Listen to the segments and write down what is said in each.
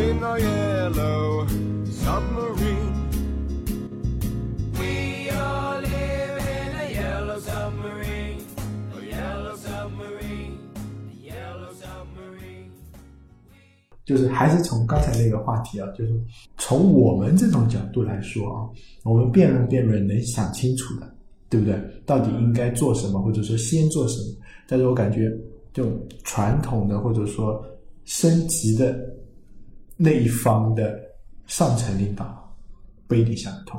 Beneath the waves in our yellow submarine. We all live in a yellow submarine, a yellow submarine, a yellow submarine. 就是还是从刚才那个话题啊，就是从我们这种角度来说啊，我们辩论辩论能想清楚的，对不对？到底应该做什么，或者说先做什么？但是我感觉这种传统的或者说升级的那一方的上层领导不一定想得通，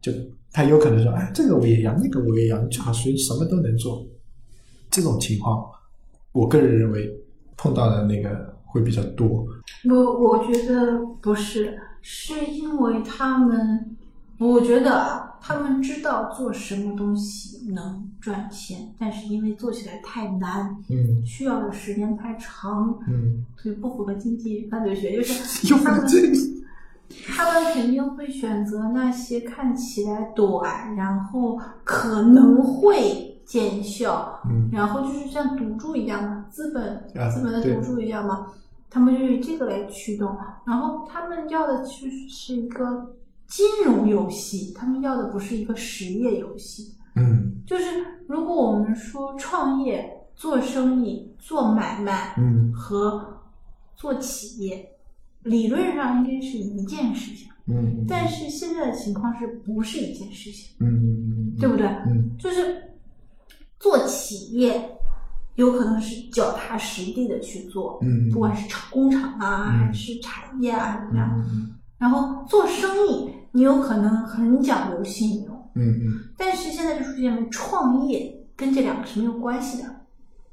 就他有可能说，哎，这个我也要，那个我也要，你最好是什么都能做。这种情况，我个人认为碰到的那个会比较多。我我觉得不是，是因为他们，我觉得，他们知道做什么东西能赚钱，但是因为做起来太难，嗯需要的时间太长，嗯，所以不符合经济犯罪学，就是 他们他们肯定会选择那些看起来短，然后可能会见效，嗯然后就是像赌注一样嘛，资本啊资本的赌注一样嘛，他们就以这个来驱动，然后他们要的其实是一个金融游戏，他们要的不是一个实业游戏。嗯。就是如果我们说创业、做生意、做买卖，嗯。和做企业，理论上应该是一件事情，嗯但是现在的情况是不是一件事情，嗯对不对？嗯。就是做企业，有可能是脚踏实地的去做，嗯不管是厂工厂啊，嗯。还是产业啊怎么样。嗯然后做生意，你有可能很讲究信用，嗯但是现在就出现了创业跟这两个是没有关系的，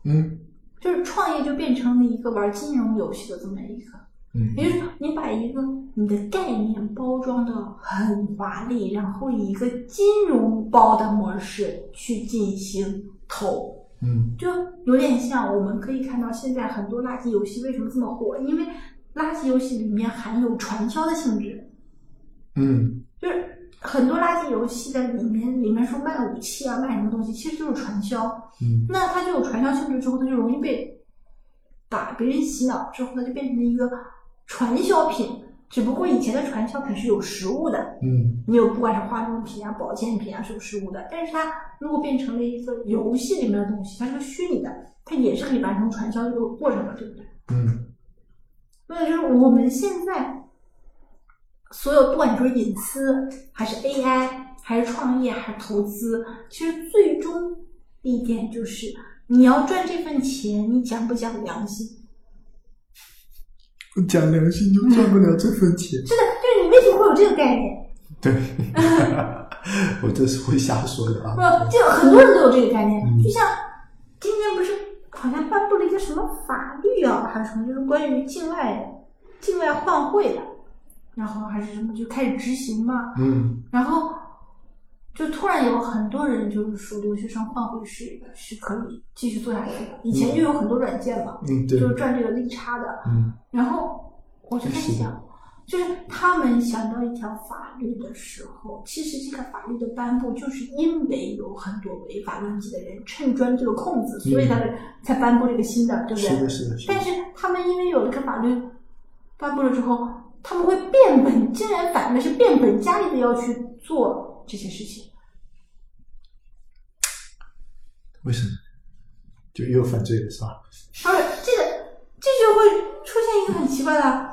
嗯就是创业就变成了一个玩金融游戏的这么一个。嗯也就是，你把一个你的概念包装的很华丽，然后以一个金融包的模式去进行投，嗯就有点像我们可以看到现在很多垃圾游戏为什么这么火？因为垃圾游戏里面含有传销的性质，嗯就是很多垃圾游戏在里面，里面说卖武器啊，卖什么东西，其实就是传销。嗯那它就有传销性质之后，它就容易被把别人洗脑，之后它就变成了一个传销品。只不过以前的传销品是有实物的，嗯你有不管是化妆品啊、保健品啊是有实物的。但是它如果变成了一个游戏里面的东西，它是个虚拟的，它也是可以完成传销这个过程的，对不对？嗯所以就是我们现在所有不管你说隐私，还是 AI，还是创业，还是投资，其实最终一点就是你要赚这份钱，你讲不讲良心？我讲良心就赚不了这份钱。是的，就是你为什么会有这个概念？对，我这是会瞎说的啊。不，就很多人都有这个概念。嗯就像今天不是好像颁布了一个什么法律啊，还是什么，就是关于境外境外换汇的，然后还是什么就开始执行嘛。嗯然后就突然有很多人就是说留学生换汇是是可以继续做下去的。以前就有很多软件嘛，嗯，对，就是赚这个利差的。嗯然后我就在想，就是他们想到一条法律的时候，其实这个法律的颁布，就是因为有很多违法乱纪的人趁钻这个空子，所以他们才颁布这个新的，对不对？是的，是的，是的但。是他们因为有了这个法律颁布了之后，他们会变本，竟然反而是变本加厉的要去做这些事情。为什么？就又犯罪了是吧？而这个这就会出现一个很奇怪的，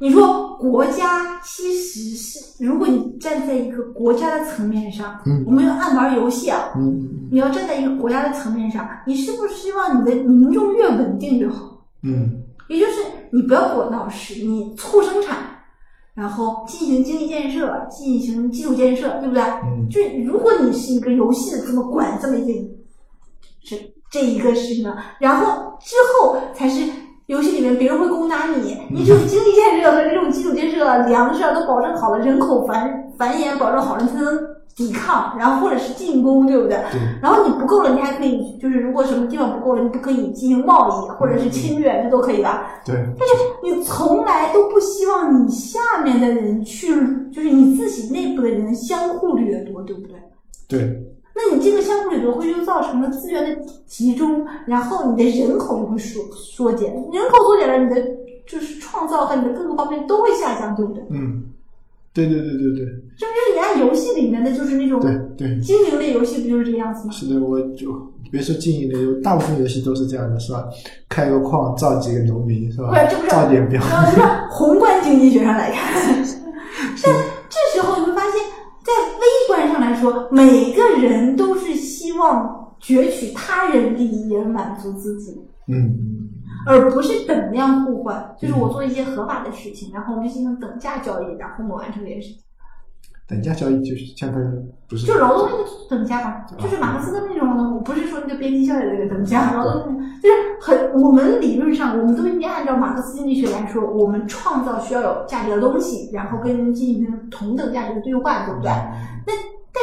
你说国家其实是，如果你站在一个国家的层面上，嗯我们要爱玩游戏啊，嗯你要站在一个国家的层面上，你是不是希望你的民众越稳定越好？嗯也就是你不要给我闹事，你促生产，然后进行经济建设，进行基础建设，对不对？嗯就是如果你是一个游戏的这么管这么一个这这一个事情呢，然后之后才是游戏里面别人会攻打你，你这种经济建设和这种基础建设、粮食啊都保证好了，人口繁繁衍保证好了，你才能抵抗，然后或者是进攻，对不对？对然后你不够了，你还可以就是如果什么地方不够了，你不可以进行贸易或者是侵略，这都可以吧？对，但是你从来都不希望你下面的人去，就是你自己内部的人相互掠夺，对不对？对，那你这个相互掠夺会就造成了资源的集中，然后你的人口就会缩缩减，人口缩减了，你的就是创造和你的各个方面都会下降，对不对？嗯，对对对对对这不就是你按游戏里面的就是那种对对，经营类游戏，不就是这个样子吗？是的，我就别说经营类，大部分游戏都是这样的，是吧？开个矿，造几个农民，是吧不是这不？是造点标，然后就是宏观经济学上来看，但这时候你会发现，在微观上来说，每个人都是希望攫取他人利益而满足自己，嗯，而不是等量互换。就是我做一些合法的事情，然后我们进行等价交易，然后我们完成这件事情。等价交易就是相当于不是就劳动力的等价吧，就是马克思的那种呢，我不是说那个边际效益的那个等价，劳动力就是很，我们理论上我们都应该按照马克思经济学来说，我们创造需要有价值的东西，然后跟人进行同等价值的兑换，对不对？那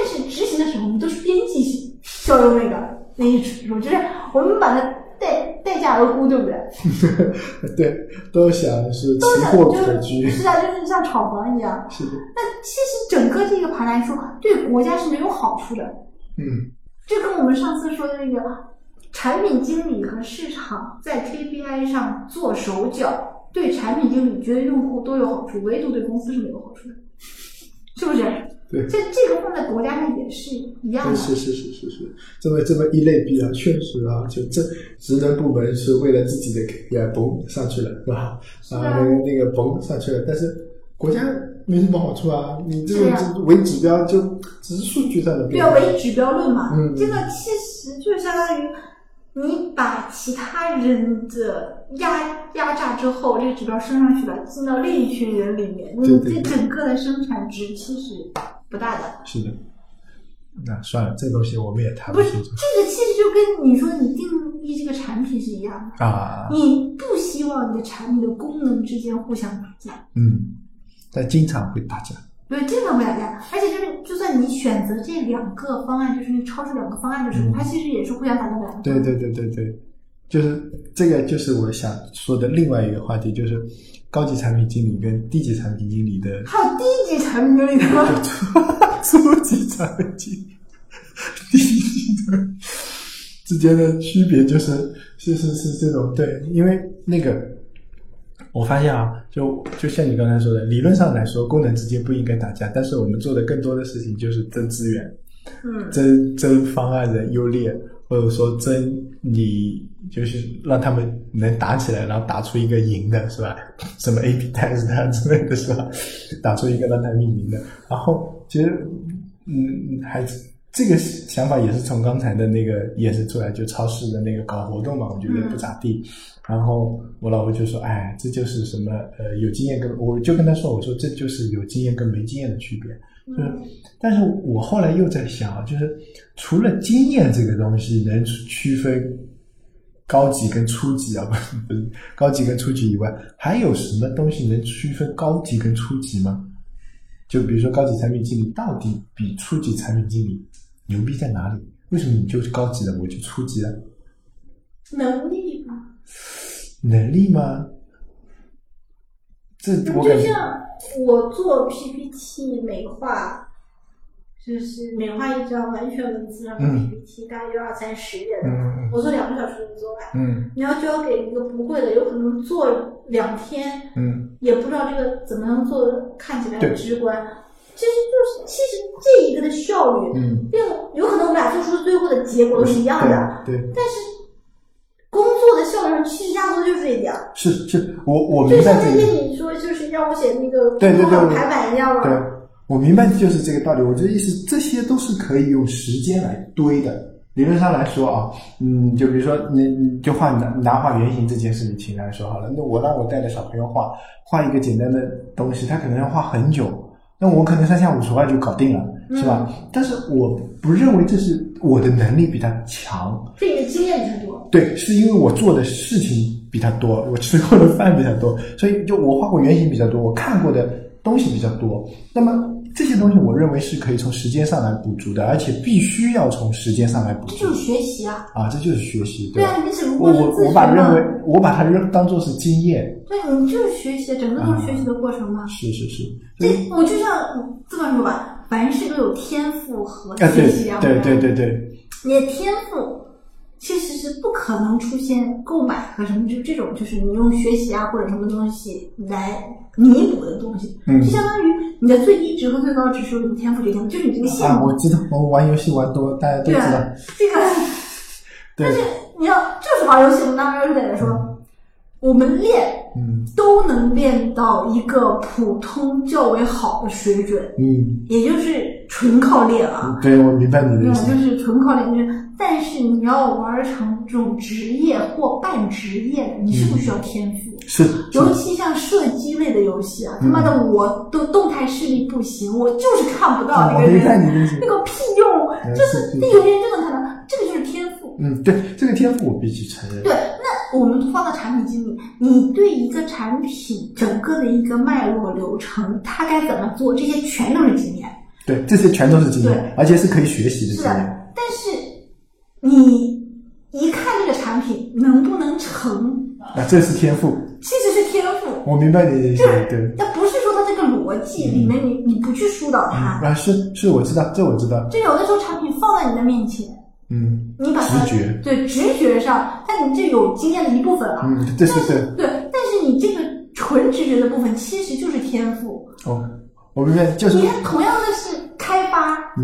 但是执行的时候，我们都是边际效用那个那一指数，就是我们把它代代价而沽，对不对？对，都想是都想奇货就可居，是啊，就是像炒房一样。是的，那其实整个这个盘来说，对国家是没有好处的。嗯，这跟我们上次说的那个产品经理和市场在 KPI 上做手脚，对产品经理、觉得用户都有好处，唯独对公司是没有好处的，是不是？对。这这个放在国家上也是一样的。是是是是是，这么这么一类比啊，确实啊，就这职能部门是为了自己的 KPI 嘣上去了，是吧？啊。啊，那个那个嘣上去了，但是国家没什么好处啊，你这种为指标就只是数据上的对啊，变化，唯指标论嘛，嗯。这个其实就相当于你把其他人的压压榨之后，这个指标升上去了，进到另一群人里面，你这整个的生产值其实不大的。是的。那算了，这东西我们也谈不清楚这个其实就跟你说你定义这个产品是一样的，啊。你不希望你的产品的功能之间互相打架，嗯，但经常会打架。对，经常会打架，而且就是就算你选择这两个方案，就是你超出两个方案的时候，嗯它其实也是互相打架的。对对对对对，就是这个，就是我想说的另外一个话题，就是高级产品经理跟低级产品经理的还有低级产品经理的吗？初级产品经理、低级的之间的区别，就是是是是这种对，因为那个我发现啊，就就像你刚才说的，理论上来说，功能之间不应该打架，但是我们做的更多的事情就是争资源。嗯，争争方案的优劣，或者说争你就是让他们能打起来，然后打出一个赢的，是吧？什么 A B test 啊之类的，是吧？打出一个让他命名的。然后其实，嗯，还这个想法也是从刚才的那个也是出来，就超市的那个搞活动嘛，我觉得不咋地。然后我老婆就说：“哎，这就是什么呃，有经验跟我就跟她说，我说这就是有经验跟没经验的区别。”就是，但是我后来又在想啊，就是除了经验这个东西能区分高级跟初级啊，不是不是高级跟初级以外，还有什么东西能区分高级跟初级吗？就比如说高级产品经理到底比初级产品经理牛逼在哪里？为什么你就是高级的，我就初级的？能力吗，能力吗？这我就像我做 PPT 美化，就是美化一张完全文字上的嗯 PPT，、大概就二三十页的，嗯我做两个小时就做完。嗯你要交给一个不会的，有可能做两天，嗯也不知道这个怎么能做的看起来很直观。其实就是，其实这一个的效率，嗯，并有可能我们俩做出的最后的结果都是一样的，对对。但是工作的效率上其实压缩就是这一点。是是，我我就明白这个像那天。你说，就是让我写那个对对对工作排版一样对嘛。，我明白就是这个道理。我这意思，这些都是可以用时间来堆的。理论上来说啊，嗯，就比如说你你就画拿拿画原型这件事情来说好了，那我让我带着小朋友画画一个简单的东西，他可能要画很久，那我可能三下五除二就搞定了，是吧？但是我不认为这是我的能力比他强，是你的经验比他多。对，是因为我做的事情比他多，我吃过的饭比他多，所以就我画过原型比较多，我看过的东西比较多。那么这些东西，我认为是可以从时间上来补足的，而且必须要从时间上来补足这就是学习啊！啊，这就是学习，对吧？啊，你只不我过是自我我把学嘛。认为我把它认当做是经验，对你就是学习，整个都是学习的过程嘛。是是是，这我就像这么说吧，凡事都有天赋和学习两对回对对对，你的天赋其实是不可能出现购买和什么就这种，就是你用学习啊或者什么东西来弥补的东西，嗯就相当于你的最低值和最高值是由你的天赋决定的，就是你这个线啊，我知道，我玩游戏玩多，大家都知对道啊，，这个 但是，你要就是玩游戏，我们拿玩游戏来说，我们练嗯。都能练到一个普通较为好的水准，嗯，也就是纯靠练啊。对我明白你的嗯，意思。就，是纯靠练，就是，但是你要玩成这种职业或半职业的，你是不需要天赋？是尤其像射击类的游戏啊，他嗯妈的我都动态视力不行，我就是看不到啊，那个人，那。个屁用，嗯就是是那有些人就能看到，这个就是天赋。嗯，对，这个天赋我必须承认。对，那我们放到产品经理，你对一个产品整个的一个脉络流程，它该怎么做，这些全都是经验。对，这些全都是经对验，而且是可以学习的是的经验。，但是你一看这个产品能不能成，啊，这是天赋，其实是天赋。我明白你的意思就。对是，那不是说它这个逻辑里面你你不去疏导它，啊，是是，我知道，这我知道。就有的时候产品放在你的面前，嗯你把它直觉对直觉上，但你这有经验的一部分了。嗯，这是对。对，但是你这个纯直觉的部分其实就是天赋。哦，我明白，就是你看，同样的是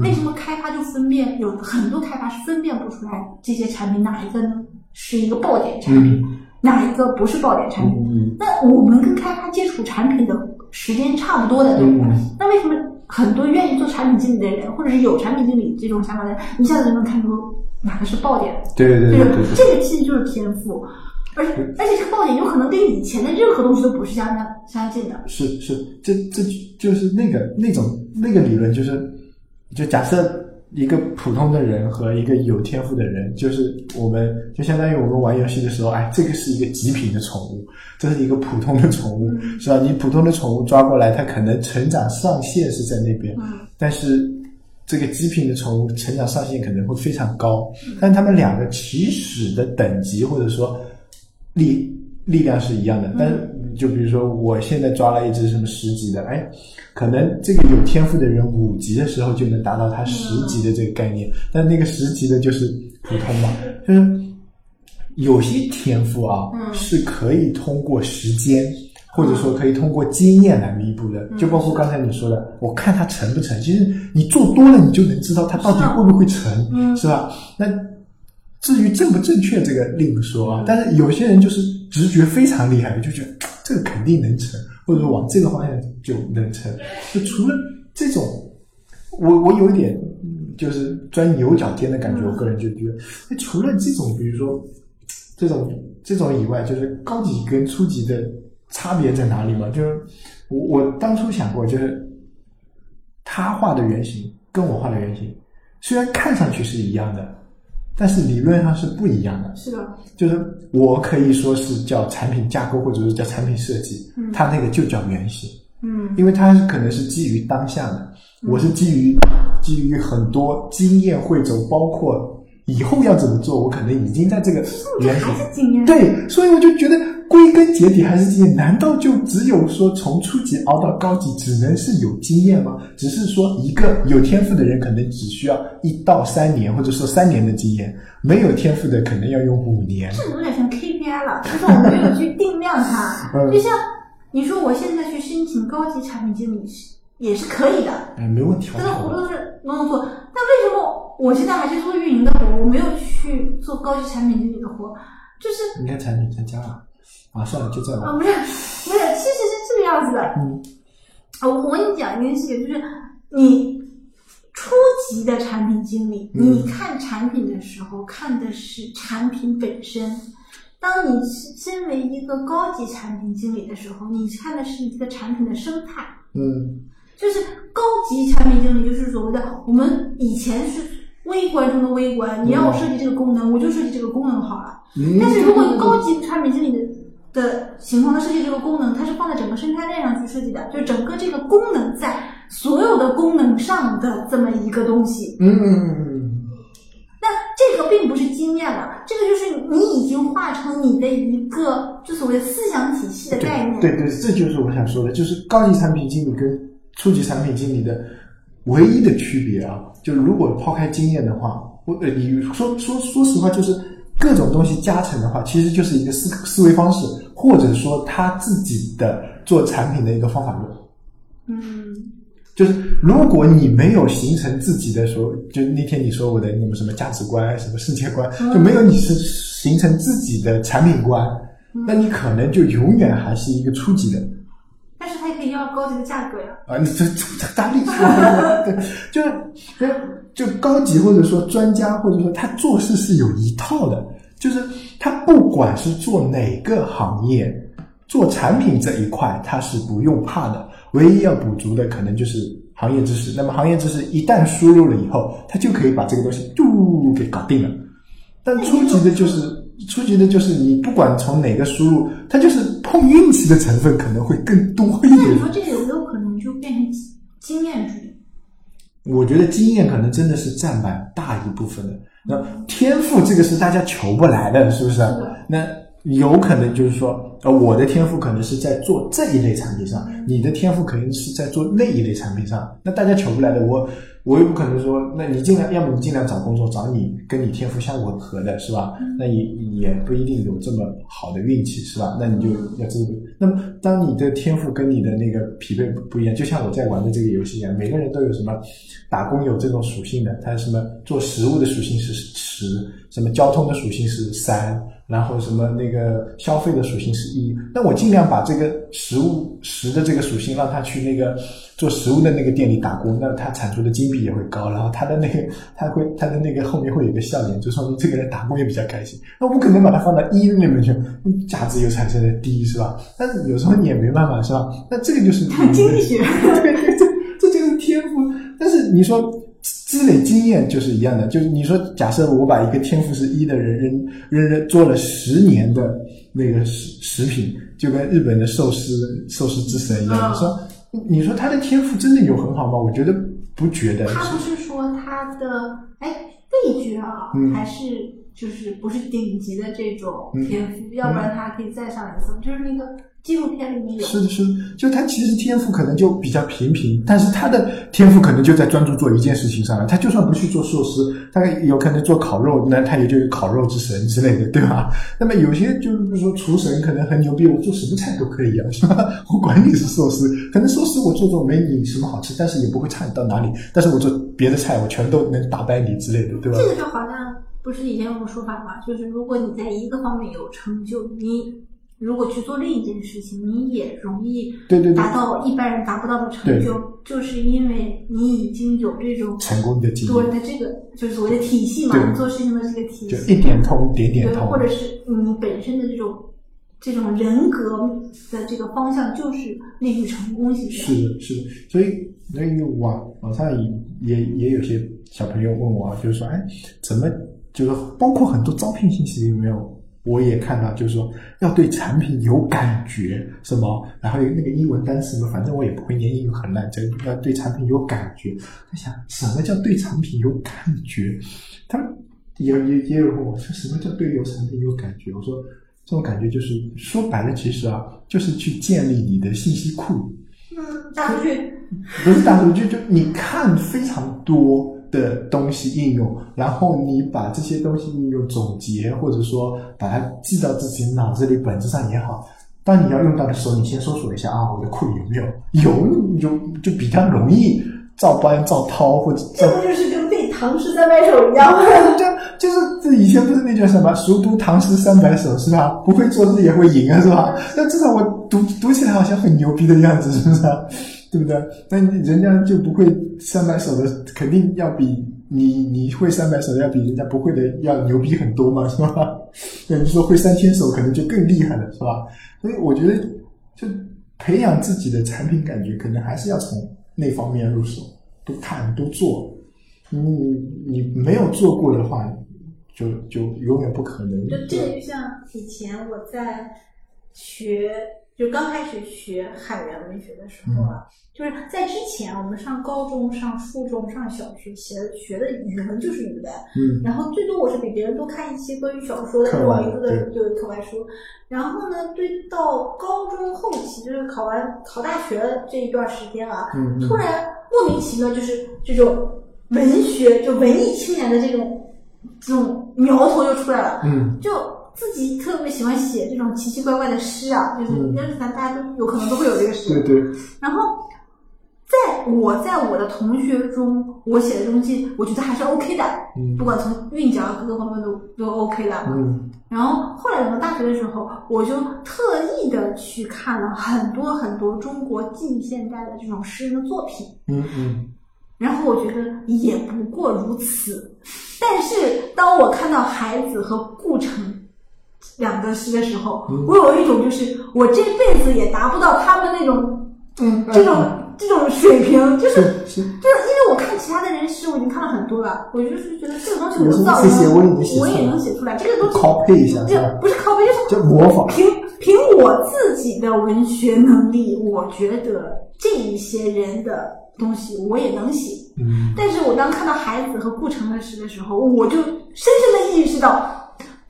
为什么开发就分辨有很多开发是分辨不出来这些产品哪一个呢是一个爆点产品，嗯哪一个不是爆点产品？嗯那我们跟开发接触产品的时间差不多的，对不对？嗯那为什么很多愿意做产品经理的人，或者是有产品经理这种想法的人，一下子就能看出哪个是爆点？对对对这个对对。这个其实就是天赋，而且而且这个爆点有可能跟以前的任何东西都不是相相相近的。是是，这这就是那个那种那个理论，就是就假设一个普通的人和一个有天赋的人，就是我们就相当于我们玩游戏的时候，哎，这个是一个极品的宠物，这是一个普通的宠物，是吧？你普通的宠物抓过来，它可能成长上限是在那边，嗯。但是这个极品的宠物成长上限可能会非常高，但他们两个起始的等级或者说力力量是一样的，但是就比如说我现在抓了一只什么十级的，哎，可能这个有天赋的人五级的时候就能达到他十级的这个概念，但那个十级的就是普通嘛，就是有些天赋啊、嗯是可以通过时间。或者说可以通过经验来弥补的，就包括刚才你说的，我看它成不成。其实你做多了，你就能知道它到底会不会成，嗯是吧？那至于正不正确，这个另说嗯啊。但是有些人就是直觉非常厉害，就觉得 这个肯定能成，或者说往这个方向就能成。就除了这种，我我有一点嗯就是钻牛角尖的感觉，嗯我个人就觉得，那除了这种，比如说这种这种以外，就是高级跟初级的差别在哪里嘛？就是我我当初想过，就是他画的原型跟我画的原型，虽然看上去是一样的，但是理论上是不一样的。是的，就是我可以说是叫产品架构，或者是叫产品设计，嗯它那个就叫原型。嗯因为它是可能是基于当下的，我是基于基于很多经验汇总，包括以后要怎么做，我可能已经在这个原型还是经验。对，所以我就觉得归根结底还是经验。难道就只有说从初级熬到高级，只能是有经验吗？只是说一个有天赋的人可能只需要一到三年，或者说三年的经验；没有天赋的可能要用五年。这有点像 KPI 了，就是我们有去定量它。嗯就像你说，我现在去申请高级产品经理是也是可以的，哎，没问题，但是活完全都是能够做。那为什么我现在还是做运营的活，我没有去做高级产品经理的活？就是你看产品专家了啊，算了，就这样啊，不是不是，其实是这个样子的。嗯啊，我我跟你讲一件事情，就是你初级的产品经理，嗯你看产品的时候看的是产品本身。当你是身为一个高级产品经理的时候，你看的是一个产品的生态。嗯就是高级产品经理，就是所谓的我们以前是微观中的微观，你让我设计这个功能，我就设计这个功能好了。嗯但是如果高级产品经理的的情况，他设计这个功能，它是放在整个生态链上去设计的，就是整个这个功能在所有的功能上的这么一个东西。嗯嗯嗯嗯那这个并不是经验了，这个就是你已经化成你的一个就所谓思想体系的概念。对对，这就是我想说的，就是高级产品经理跟初级产品经理的唯一的区别啊，就是如果抛开经验的话，我呃，你说说说实话，就是各种东西加成的话，其实就是一个思思维方式，或者说他自己的做产品的一个方法论。嗯，就是如果你没有形成自己的说，就那天你说我的你们什么价值观、什么世界观，就没有你是形成自己的产品观，那你可能就永远还是一个初级的。高级的价格呀。啊，你这这这大力说，对，就是就高级或者说专家，或者说他做事是有一套的，就是他不管是做哪个行业，做产品这一块他是不用怕的，唯一要补足的可能就是行业知识。那么行业知识一旦输入了以后，他就可以把这个东西嘟给搞定了。但初级的就是初级的就是你不管从哪个输入，它就是碰运气的成分可能会更多一点那你。说这有没有可能就变成经验主义？我觉得经验可能真的是占满大一部分的。那天赋这个是大家求不来的，是不是？那有可能就是说，呃，我的天赋可能是在做这一类产品上，你的天赋可能是在做那一类产品上。那大家求不来的，我我又不可能说，那你尽量，要么你尽量找工作，找你跟你天赋相吻合的，是吧？那也也不一定有这么好的运气，是吧？那你就要这个。那么，当你的天赋跟你的那个匹配不不一样，就像我在玩的这个游戏一样，每个人都有什么打工有这种属性的，他什么做食物的属性是十，什么交通的属性是三，然后什么那个消费的属性是一。那我尽量把这个食物食的这个属性让他去那个做食物的那个店里打工，那他产出的金币也会高，然后他的那个他会他的那个后面会有一个笑脸，就说明这个人打工也比较开心。那我不可能把它放到一那边去，价值又产生了低，是吧？但是有时候你也没办法，是吧？那这个就是经济学。对对对，这就是天赋。但是你说积累经验就是一样的，就是你说假设我把一个天赋是一的人扔扔扔做了十年的那个食食品，就跟日本的寿司寿司之神一样，嗯你说你说他的天赋真的有很好吗？我觉得不觉得。他不是说他的哎味觉啊，嗯还是就是不是顶级的这种嗯天赋，要不然他可以再上一层。就是那个纪录片里面有，是的，是的，就他其实天赋可能就比较平平，但是他的天赋可能就在专注做一件事情上了。他就算不去做寿司，他有可能做烤肉，那他也就有烤肉之神之类的，对吧？那么有些就是比如说厨神可能很牛逼，我做什么菜都可以啊，是吧？我管你是寿司，可能寿司我做做没你什么好吃，但是也不会差你到哪里。但是我做别的菜，我全都能打败你之类的，对吧？这个就好像不是以前有个说法嘛，就是如果你在一个方面有成就，你如果去做另一件事情，你也容易对对对达到一般人达不到的成就，就是因为你已经有这种成功的经对验，的这个就是所谓的体系嘛，你做事情的这个体就系，一点通点点对，通，或者是你本身的这种这种人格的这个方向就是利于成功型的。是的，是的，所以所以网网上也也也有些小朋友问我啊，就是说，哎，怎么就是包括很多招聘信息里面，我也看到，就是说要对产品有感觉，什么，然后有那个英文单词嘛，反正我也不会念，英语很烂，这要对产品有感觉。在想什么叫对产品有感觉？他们也也也有问我说，什么叫对有产品有感觉？我说。这种感觉就是说白了，其实啊，就是去建立你的信息库，嗯，大数据，不是大数据，就你看非常多的东西应用，然后你把这些东西应用总结，或者说把它记到自己脑子里，本质上也好。当你要用到的时候，你先搜索一下啊，我的库里有没有？有，你就就比较容易照搬、照抄或者照这不就是跟背唐诗三百首一样吗？就就是这以前不是那叫什么“熟读唐诗三百首”是吧？不会作字也会吟啊，是吧？那至少我读读起来好像很牛逼的样子，是不是啊？对不对？那人家就不会三百首的，肯定要比你你会三百首的要比人家不会的要牛逼很多嘛，是吧？那，你说会三千首可能就更厉害了，是吧？所以我觉得，就培养自己的产品感觉，可能还是要从那方面入手，多看多做。你你没有做过的话，就就永远不可能。就这个就像以前我在学，就刚开始学海员文学的时候啊，就是在之前我们上高中、上初中、上小学学学的语文就是语文，嗯然后最多我是比别人多看一些关于小说的这种名字的对对课外书。然后呢，对到高中后期，就是考完考大学这一段时间啊，突然莫名其妙就是这种文学就文艺青年的这种这种苗头就出来了。嗯就自己特别喜欢写这种奇奇怪怪的诗啊，就是嗯但是咱大家都有可能都会有这个诗。对对，然后，在我在我的同学中，我写的东西，我觉得还是 OK 的，嗯不管从韵脚各个方面都都 OK 的。嗯然后后来等到大学的时候，我就特意的去看了很多很多中国近现代的这种诗人的作品。嗯嗯然后我觉得也不过如此。但是当我看到海子和顾城两个诗的时候，嗯我有一种就是我这辈子也达不到他们那种嗯，这种这种水平，就是就是因为我看其他的人诗，我已经看了很多了，我就是觉得这个东西我有什么造这些我也能诣，我也写出来能写出来，这个东西 copy 一下是这吧？不是拷贝，就是就模仿。凭凭我自己的文学能力，我觉得这一些人的东西我也能写。嗯但是我当看到孩子和顾城的诗的时候，我就深深的意识到，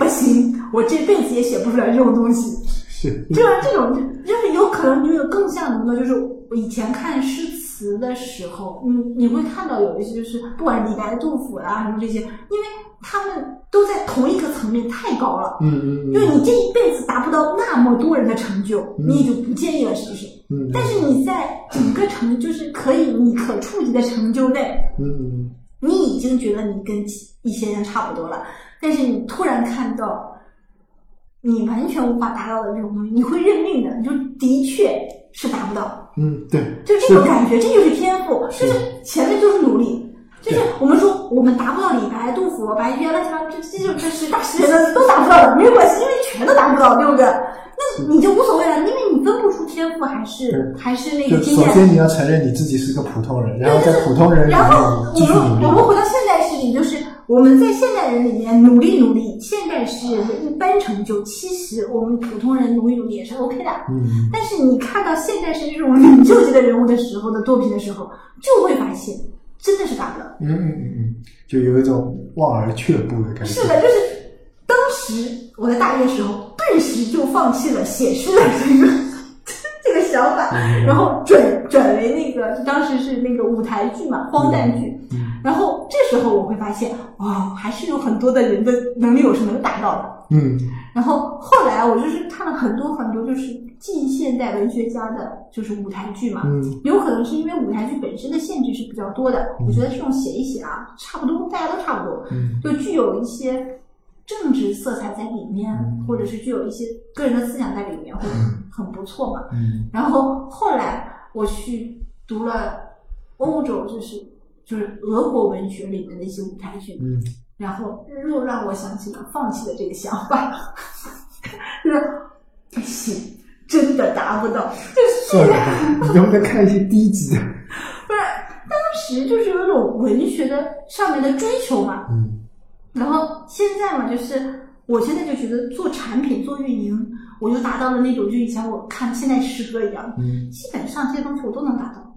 不行，我这辈子也写不出来这种东西。是，就是这种，就是有可能就是更像什么呢？就是我以前看诗词的时候，你你会看到有一些就是不管李白、杜甫啊什么这些，因为他们都在同一个层面太高了。嗯嗯就是你这一辈子达不到那么多人的成就，嗯你也就不介意了，是不是？嗯，但是你在整个成就是可以你可触及的成就内，嗯你已经觉得你跟一些人差不多了，但是你突然看到你完全无法达到的这种东西，你会认命的，你就的确是达不到，嗯，对，就这种感觉，这就是天赋，是就是。前面就是努力。就是我们说我们达不到李白、杜甫、白居易乱七八糟，这这就这是大诗人的都达不到的，没有关系，因为全都达不到，对不对？那你就无所谓了，因为你分不出天赋还是还是那个经验。首先你要承认你自己是个普通人，然后在普通人里然后面继续我们。我们回到现代诗里，就是我们在现代人里面努力努力，现代诗人的一般成就，其实我们普通人努力努力也是 OK 的。嗯但是你看到现代诗这种领袖级的人物的时候的作品的时候，就会发现真的是达不到。嗯嗯嗯嗯，就有一种望而却步的感觉。是的，就是当时我在大一的时候，顿时就放弃了写诗的这个 这个想法，嗯然后转转为那个当时是那个舞台剧嘛，荒诞剧。嗯然后这时候我会发现，哇，还是有很多的人的能力我是能达到的。嗯然后后来我就是看了很多很多就是近现代文学家的，就是舞台剧嘛。嗯有可能是因为舞台剧本身的限制是比较多的，我觉得这种写一写啊，差不多，大家都差不多，嗯就具有一些政治色彩在里面，嗯或者是具有一些个人的思想在里面，会嗯很不错嘛。嗯然后后来我去读了欧洲，就是就是俄国文学里面的一些舞台剧，嗯然后又让我想起了放弃的这个想法，就是不行，真的达不到。就是算了吧，你能不能看一些低级的？不是当时就是有一种文学的上面的追求嘛，嗯然后现在嘛，就是我现在就觉得做产品、做运营，我就达到了那种就以前我看现代诗歌一样，嗯基本上这些东西我都能达到，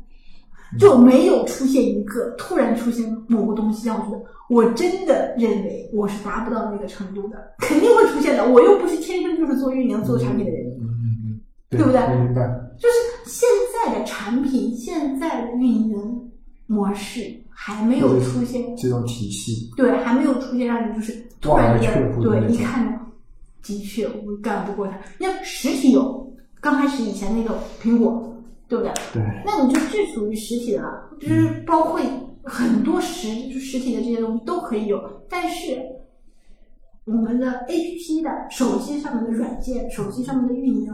就没有出现一个突然出现某个东西让我觉得我真的认为我是达不到那个程度的，肯定会出现的。我又不是天生就是做运营、做产品的人，嗯嗯嗯，对不对明白。就是现在的产品、现在的运营模式还没有出现这种体系。对，还没有出现让你就是突然间对一看，的确我干不过他。那实体有，刚开始以前那个苹果，对不对？对，那你就最属于实体的了，就是包括很多实就是实体的这些东西都可以有，但是我们的 A P P 的手机上面的软件、手机上面的运营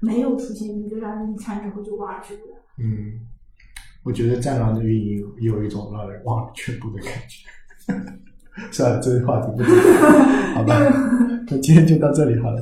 没有出现一个让人一看之后就望而却步的。嗯，我觉得战狼的运营有一种让人望而却步的感觉。算了，这个话题不 好吧？那今天就到这里好了。